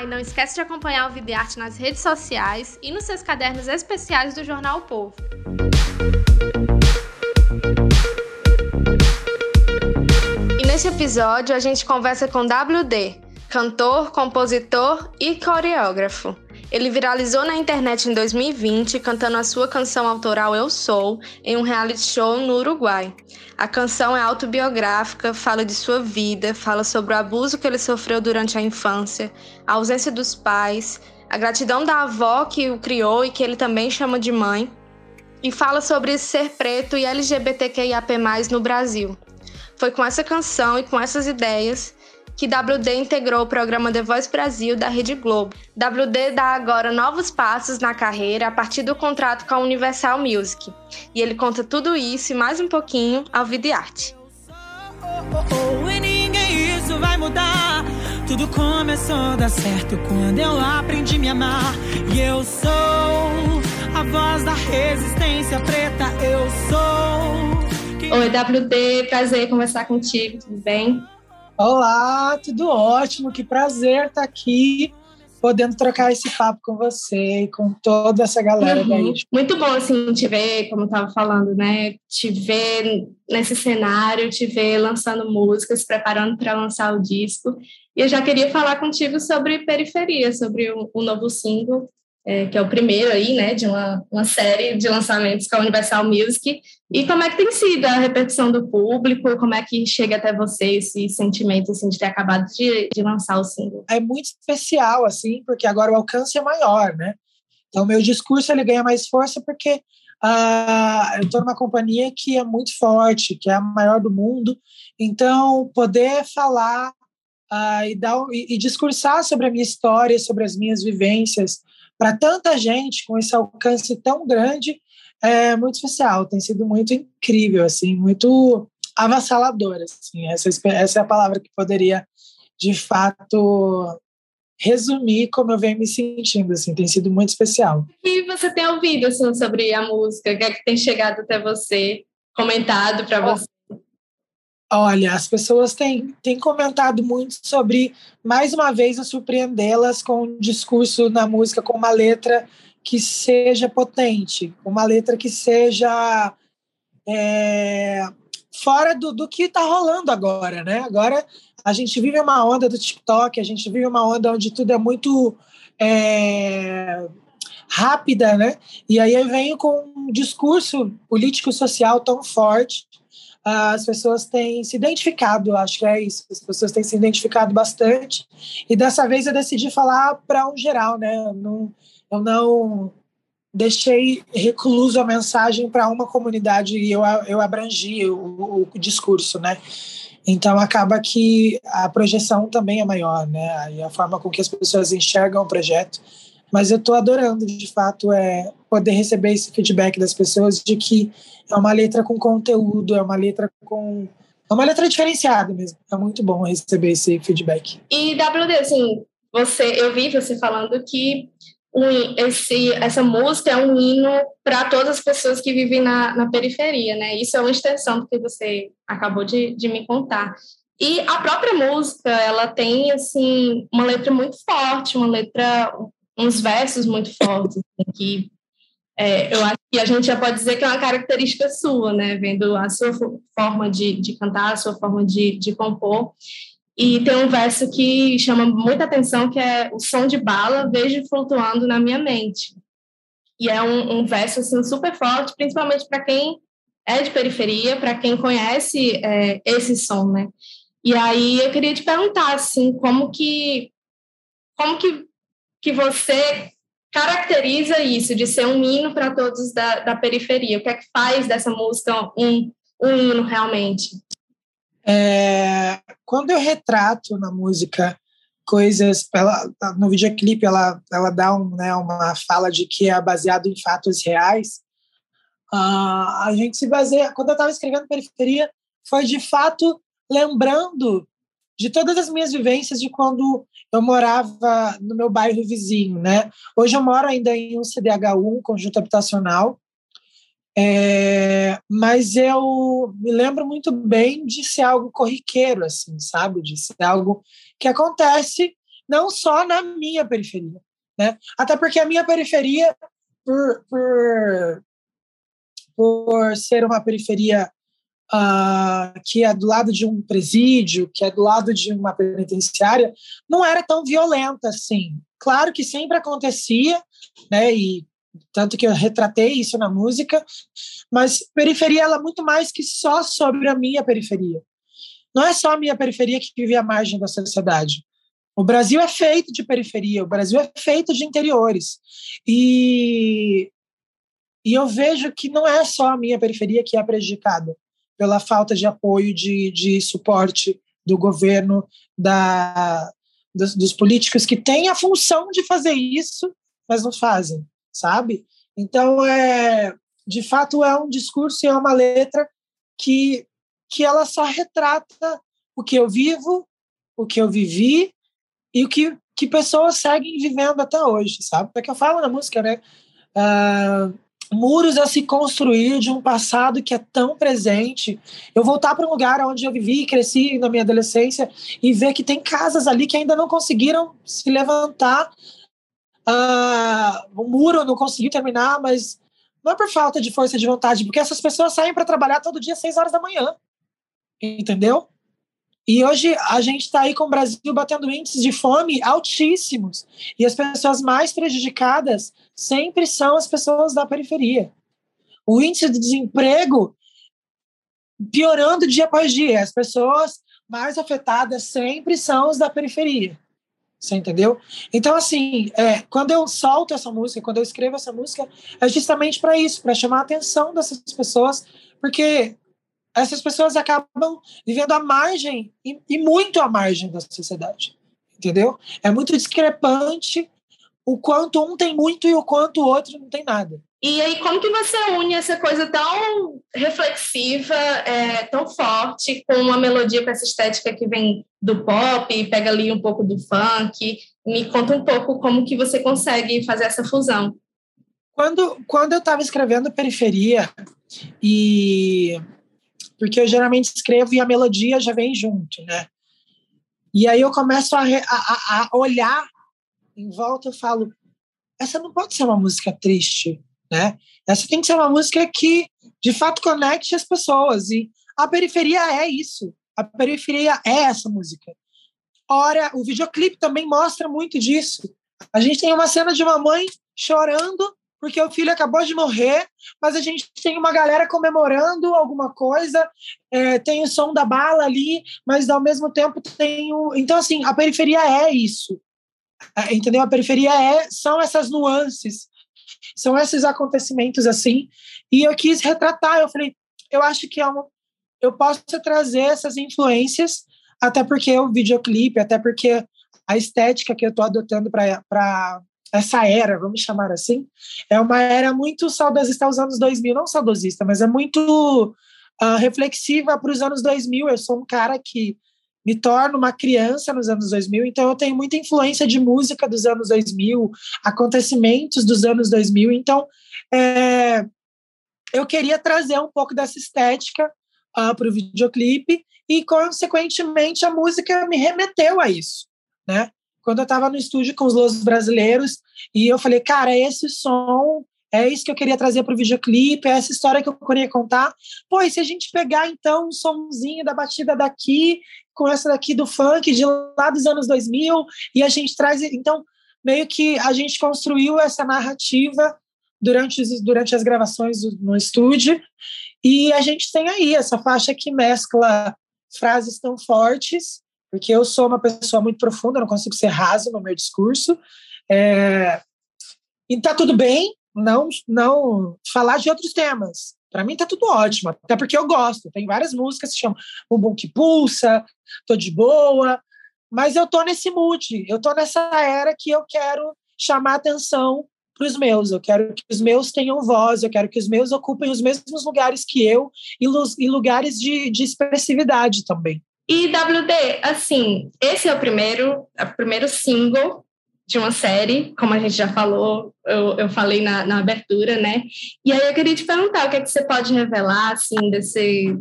Ah, e não esquece de acompanhar o Vida e Arte nas redes sociais e nos seus cadernos especiais do Jornal o Povo. E neste episódio a gente conversa com WD, cantor, compositor e coreógrafo. Ele viralizou na internet em 2020 cantando a sua canção autoral Eu Sou em um reality show no Uruguai. A canção é autobiográfica, fala de sua vida, fala sobre o abuso que ele sofreu durante a infância, a ausência dos pais, a gratidão da avó que o criou e que ele também chama de mãe, e fala sobre ser preto e LGBTQIAP+ no Brasil. Foi com essa canção e com essas ideias que WD integrou o programa The Voice Brasil da Rede Globo. WD dá agora novos passos na carreira a partir do contrato com a Universal Music. E ele conta tudo isso e mais um pouquinho ao Vida e Arte. isso vai mudar. Tudo começou a dar certo quando eu aprendi a me amar. E eu sou a voz da resistência preta. Eu sou. Oi, WD, prazer conversar contigo, tudo bem? Olá, tudo ótimo, que prazer estar aqui podendo trocar esse papo com você e com toda essa galera uhum. daí. Muito bom, assim, te ver, como eu estava falando, né? Te ver nesse cenário, te ver lançando músicas, preparando para lançar o disco. E eu já queria falar contigo sobre Periferia, sobre o, o novo single é, que é o primeiro aí, né, de uma, uma série de lançamentos com a Universal Music, e como é que tem sido a repercussão do público, como é que chega até você esse sentimento, assim, de ter acabado de, de lançar o single? É muito especial, assim, porque agora o alcance é maior, né, então meu discurso, ele ganha mais força porque uh, eu estou numa companhia que é muito forte, que é a maior do mundo, então poder falar uh, e, dar, e, e discursar sobre a minha história, sobre as minhas vivências, para tanta gente com esse alcance tão grande é muito especial, tem sido muito incrível, assim, muito avassalador, assim, essa, essa é a palavra que poderia, de fato, resumir como eu venho me sentindo, assim, tem sido muito especial. E você tem ouvido, assim, sobre a música, o que é que tem chegado até você, comentado para você? Olha, as pessoas têm, têm comentado muito sobre, mais uma vez, eu surpreendê-las com um discurso na música, com uma letra que seja potente, uma letra que seja é, fora do, do que está rolando agora, né? Agora a gente vive uma onda do TikTok, a gente vive uma onda onde tudo é muito é, rápida, né? E aí eu venho com um discurso político-social tão forte as pessoas têm se identificado, acho que é isso, as pessoas têm se identificado bastante. E dessa vez eu decidi falar para um geral, né? Eu não, eu não deixei recluso a mensagem para uma comunidade e eu, eu abrangi o, o, discurso, né? Então acaba que a projeção também é maior, né? E a forma com que as pessoas enxergam o projeto. Mas eu estou adorando, de fato, é poder receber esse feedback das pessoas de que é uma letra com conteúdo, é uma letra com. É uma letra diferenciada mesmo. É muito bom receber esse feedback. E WD, assim, você, eu vi você falando que um, esse, essa música é um hino para todas as pessoas que vivem na, na periferia, né? Isso é uma extensão do que você acabou de, de me contar. E a própria música, ela tem, assim, uma letra muito forte, uma letra, uns versos muito fortes, assim, que é, eu acho que a gente já pode dizer que é uma característica sua, né? Vendo a sua forma de, de cantar, a sua forma de, de compor. E tem um verso que chama muita atenção, que é o som de bala, vejo flutuando na minha mente. E é um, um verso assim, super forte, principalmente para quem é de periferia, para quem conhece é, esse som, né? E aí eu queria te perguntar, assim, como que, como que, que você caracteriza isso, de ser um hino para todos da, da periferia? O que é que faz dessa música um, um hino realmente? É, quando eu retrato na música coisas. Ela, no videoclipe, ela, ela dá um, né, uma fala de que é baseado em fatos reais. Uh, a gente se baseia. Quando eu estava escrevendo Periferia, foi de fato lembrando de todas as minhas vivências de quando eu morava no meu bairro vizinho, né? Hoje eu moro ainda em um CDH1, conjunto habitacional, é, mas eu me lembro muito bem de ser algo corriqueiro, assim, sabe? De ser algo que acontece não só na minha periferia, né? Até porque a minha periferia, por, por, por ser uma periferia uh, que é do lado de um presídio, que é do lado de uma penitenciária, não era tão violenta assim. Claro que sempre acontecia, né? E tanto que eu retratei isso na música, mas periferia ela é muito mais que só sobre a minha periferia. Não é só a minha periferia que vive à margem da sociedade. O Brasil é feito de periferia, o Brasil é feito de interiores. E, e eu vejo que não é só a minha periferia que é prejudicada pela falta de apoio, de, de suporte do governo, da, dos, dos políticos que têm a função de fazer isso, mas não fazem, sabe? Então, é, de fato, é um discurso e é uma letra que, que ela só retrata o que eu vivo, o que eu vivi e o que, que pessoas seguem vivendo até hoje, sabe? É que eu falo na música, né? Uh, muros a se construir de um passado que é tão presente. Eu voltar para um lugar onde eu vivi e cresci na minha adolescência e ver que tem casas ali que ainda não conseguiram se levantar. Uh, o muro não conseguiu terminar, mas não é por falta de força de vontade, porque essas pessoas saem para trabalhar todo dia às seis horas da manhã. Entendeu? E hoje a gente está aí com o Brasil batendo índices de fome altíssimos. E as pessoas mais prejudicadas sempre são as pessoas da periferia. O índice de desemprego piorando dia após dia. As pessoas mais afetadas sempre são os da periferia. Você entendeu? Então, assim, é, quando eu solto essa música, quando eu escrevo essa música, é justamente para isso, para chamar a atenção dessas pessoas, porque essas pessoas acabam vivendo à margem e, e, muito à margem da sociedade, entendeu? É muito discrepante o quanto um tem muito e o quanto o outro não tem nada. E aí, como que você une essa coisa tão reflexiva, é, tão forte, com uma melodia com essa estética que vem do pop, e pega ali um pouco do funk? Me conta um pouco como que você consegue fazer essa fusão. Quando, quando eu estava escrevendo Periferia e porque eu geralmente escrevo e a melodia já vem junto, né? E aí eu começo a, a, a olhar em volta e falo: essa não pode ser uma música triste, né? Essa tem que ser uma música que de fato conecte as pessoas. E a periferia é isso. A periferia é essa música. Ora, o videoclipe também mostra muito disso. A gente tem uma cena de uma mãe chorando porque o filho acabou de morrer, mas a gente tem uma galera comemorando alguma coisa, é, tem o som da bala ali, mas ao mesmo tempo tem o. Então, assim, a periferia é isso. É, entendeu? A periferia é, são essas nuances, são esses acontecimentos assim. E eu quis retratar, eu falei, eu acho que é uma, eu posso trazer essas influências, até porque o videoclipe, até porque a estética que eu estou adotando para essa era, vamos chamar assim, é uma era muito saudosista aos anos 2000, não saudosista, mas é muito uh, reflexiva para os anos 2000. Eu sou um cara que me torno uma criança nos anos 2000, então eu tenho muita influência de música dos anos 2000, acontecimentos dos anos 2000, então é, eu queria trazer um pouco dessa estética uh, para o videoclipe e, consequentemente, a música me remeteu a isso, né? Quando eu estava no estúdio com os Los Brasileiros, e eu falei, cara, esse som, é isso que eu queria trazer para o videoclipe, é essa história que eu queria contar. Pô, e se a gente pegar, então, um somzinho da batida daqui, com essa daqui do funk, de lá dos anos 2000, e a gente traz... Então, meio que a gente construiu essa narrativa durante, durante as gravações no estúdio, e a gente tem aí essa faixa que mescla frases tão fortes porque eu sou uma pessoa muito profunda, não consigo ser raso no meu discurso. É, e tá tudo bem não, não falar de outros temas. Para mim tá tudo ótimo, até porque eu gosto. Tem várias músicas que se chamam Bumbum que Pulsa, Tô de Boa, Mas eu tô nesse mood, eu tô nessa era que eu quero chamar atenção para os meus, eu quero que os meus tenham voz, eu quero que os meus ocupem os mesmos lugares que eu e, e lugares de, de expressividade também. E WD, assim, esse é o primeiro, é o primeiro single de uma série, como a gente já falou, eu, eu falei na, na abertura, né? E aí eu queria te perguntar o que é que você pode revelar, assim, desse,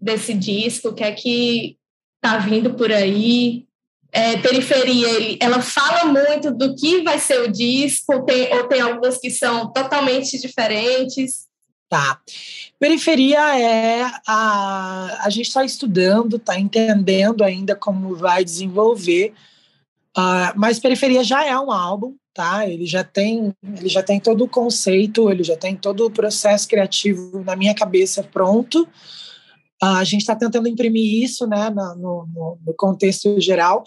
desse disco, o que é que tá vindo por aí, é, periferia, ela fala muito do que vai ser o disco, tem, ou tem algumas que são totalmente diferentes? Tá. Periferia é a. A gente está estudando, está entendendo ainda como vai desenvolver, uh, mas Periferia já é um álbum, tá? Ele já tem, ele já tem todo o conceito, ele já tem todo o processo criativo na minha cabeça pronto. Uh, a gente está tentando imprimir isso, né, no, no, no contexto geral,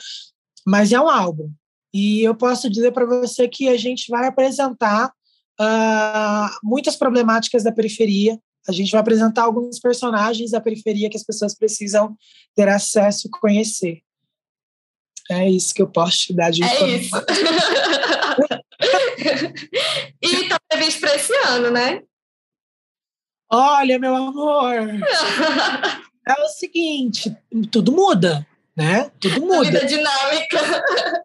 mas é um álbum. E eu posso dizer para você que a gente vai apresentar uh, muitas problemáticas da periferia. A gente vai apresentar alguns personagens da periferia que as pessoas precisam ter acesso e conhecer. É isso que eu posso te dar de informação. É isso. e tá previsto para esse ano, né? Olha, meu amor. é o seguinte, tudo muda, né? Tudo muda. A vida dinâmica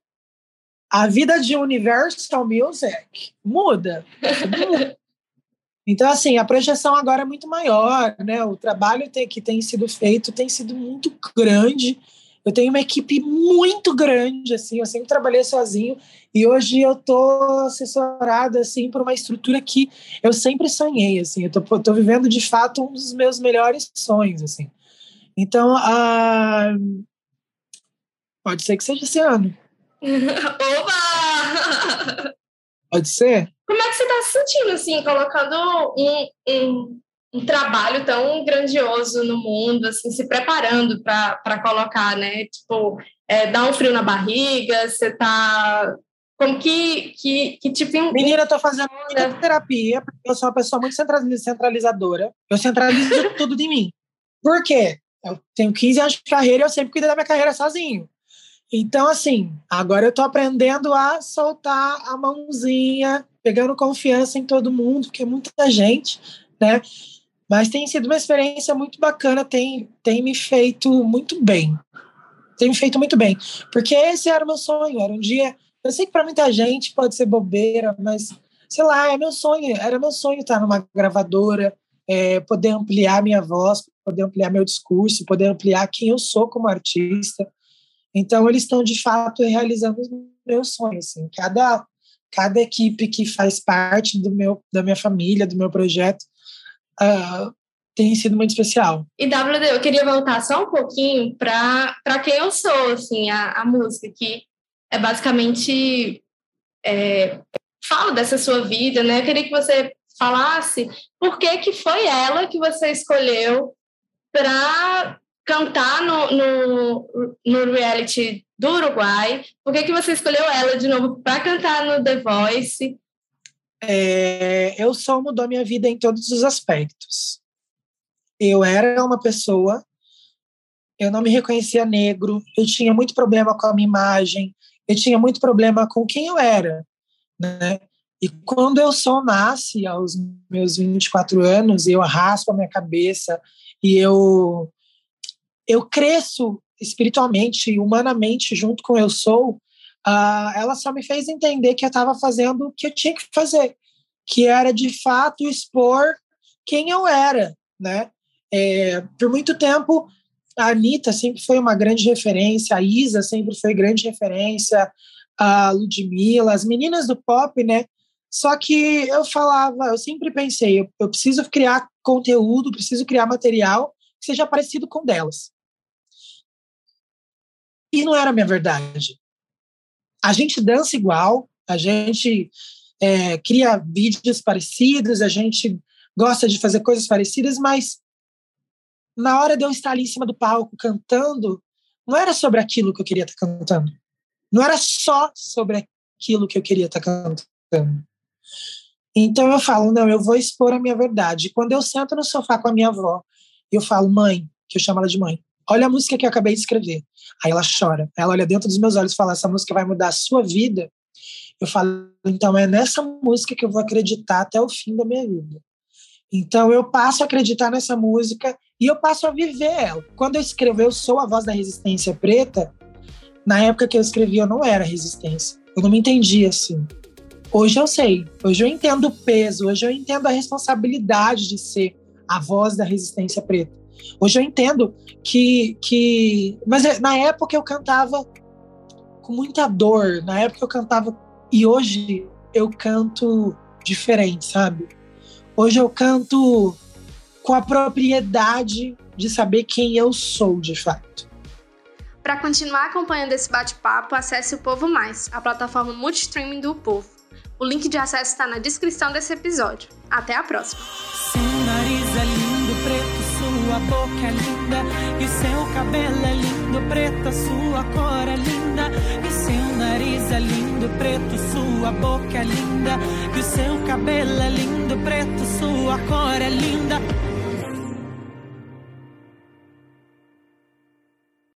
a vida de Universal Music muda. Então, assim, a projeção agora é muito maior, né? O trabalho tem, que tem sido feito tem sido muito grande. Eu tenho uma equipe muito grande, assim, eu sempre trabalhei sozinho e hoje eu tô assessorada, assim, por uma estrutura que eu sempre sonhei, assim, eu tô, tô vivendo, de fato, um dos meus melhores sonhos, assim. Então, ah, pode ser que seja esse ano. Oba! Pode ser? Como é que você está se sentindo, assim, colocando um, um, um, trabalho tão grandioso no mundo, assim, se preparando para colocar, né? Tipo, é, dá um frio na barriga, você está como que, que, que tipo... Menina, eu tô fazendo muita terapia, porque eu sou uma pessoa muito centralizadora. Eu centralizo tudo de mim. Por quê? Eu tenho 15 anos de carreira e eu sempre cuidei da minha carreira sozinho. Então, assim, agora eu estou aprendendo a soltar a mãozinha, pegando confiança em todo mundo, porque é muita gente, né? Mas tem sido uma experiência muito bacana, tem, tem me feito muito bem. Tem me feito muito bem. Porque esse era o meu sonho, era um dia. Eu sei que para muita gente pode ser bobeira, mas sei lá, é meu sonho. Era meu sonho estar numa gravadora, é, poder ampliar minha voz, poder ampliar meu discurso, poder ampliar quem eu sou como artista. Então, eles estão, de fato, realizando os meus sonhos. Assim. Cada, cada equipe que faz parte do meu, da minha família, do meu projeto, uh, tem sido muito especial. E WD, eu queria voltar só um pouquinho para quem eu sou, assim, a, a música, que é basicamente é, fala dessa sua vida, né? Eu queria que você falasse por que, que foi ela que você escolheu para cantar no, no, no reality do Uruguai. Por que, que você escolheu ela de novo para cantar no The Voice? É, eu só mudou a minha vida em todos os aspectos. Eu era uma pessoa, eu não me reconhecia negro, eu tinha muito problema com a minha imagem, eu tinha muito problema com quem eu era, né? E quando eu só nasce aos meus 24 anos, eu raspo a minha cabeça e eu eu cresço espiritualmente, humanamente, junto com eu sou, uh, ela só me fez entender que eu estava fazendo o que eu tinha que fazer, que era de fato expor quem eu era, né? É, por muito tempo, a Anitta sempre foi uma grande referência, a Isa sempre foi grande referência, a Ludmilla, as meninas do pop, né? Só que eu falava, eu sempre pensei, eu, eu preciso criar conteúdo, preciso criar material que seja parecido com delas. E não era a minha verdade. A gente dança igual, a gente é, cria vídeos parecidos, a gente gosta de fazer coisas parecidas, mas na hora de eu estar ali em cima do palco cantando, não era sobre aquilo que eu queria estar cantando. Não era só sobre aquilo que eu queria estar cantando. Então eu falo, não, eu vou expor a minha verdade. Quando eu sento no sofá com a minha avó, eu falo, mãe, que eu chamo ela de mãe, olha a música que eu acabei de escrever. Aí ela chora. Ela olha dentro dos meus olhos e fala: essa música vai mudar a sua vida. Eu falo: então é nessa música que eu vou acreditar até o fim da minha vida. Então eu passo a acreditar nessa música e eu passo a viver ela. Quando eu escrevo Eu Sou a Voz da Resistência Preta, na época que eu escrevi eu não era resistência. Eu não me entendia assim. Hoje eu sei, hoje eu entendo o peso, hoje eu entendo a responsabilidade de ser a voz da resistência preta. Hoje eu entendo que. que mas é, na época eu cantava com muita dor, na época eu cantava. E hoje eu canto diferente, sabe? Hoje eu canto com a propriedade de saber quem eu sou de fato. Para continuar acompanhando esse bate-papo, acesse o Povo Mais, a plataforma multistreaming do Povo. O link de acesso está na descrição desse episódio. Até a próxima! Boca é linda. E seu cabelo é lindo, preto, sua cor é linda. E seu nariz é lindo, preto, sua boca é linda. E seu cabelo é lindo, preto, sua cor é linda.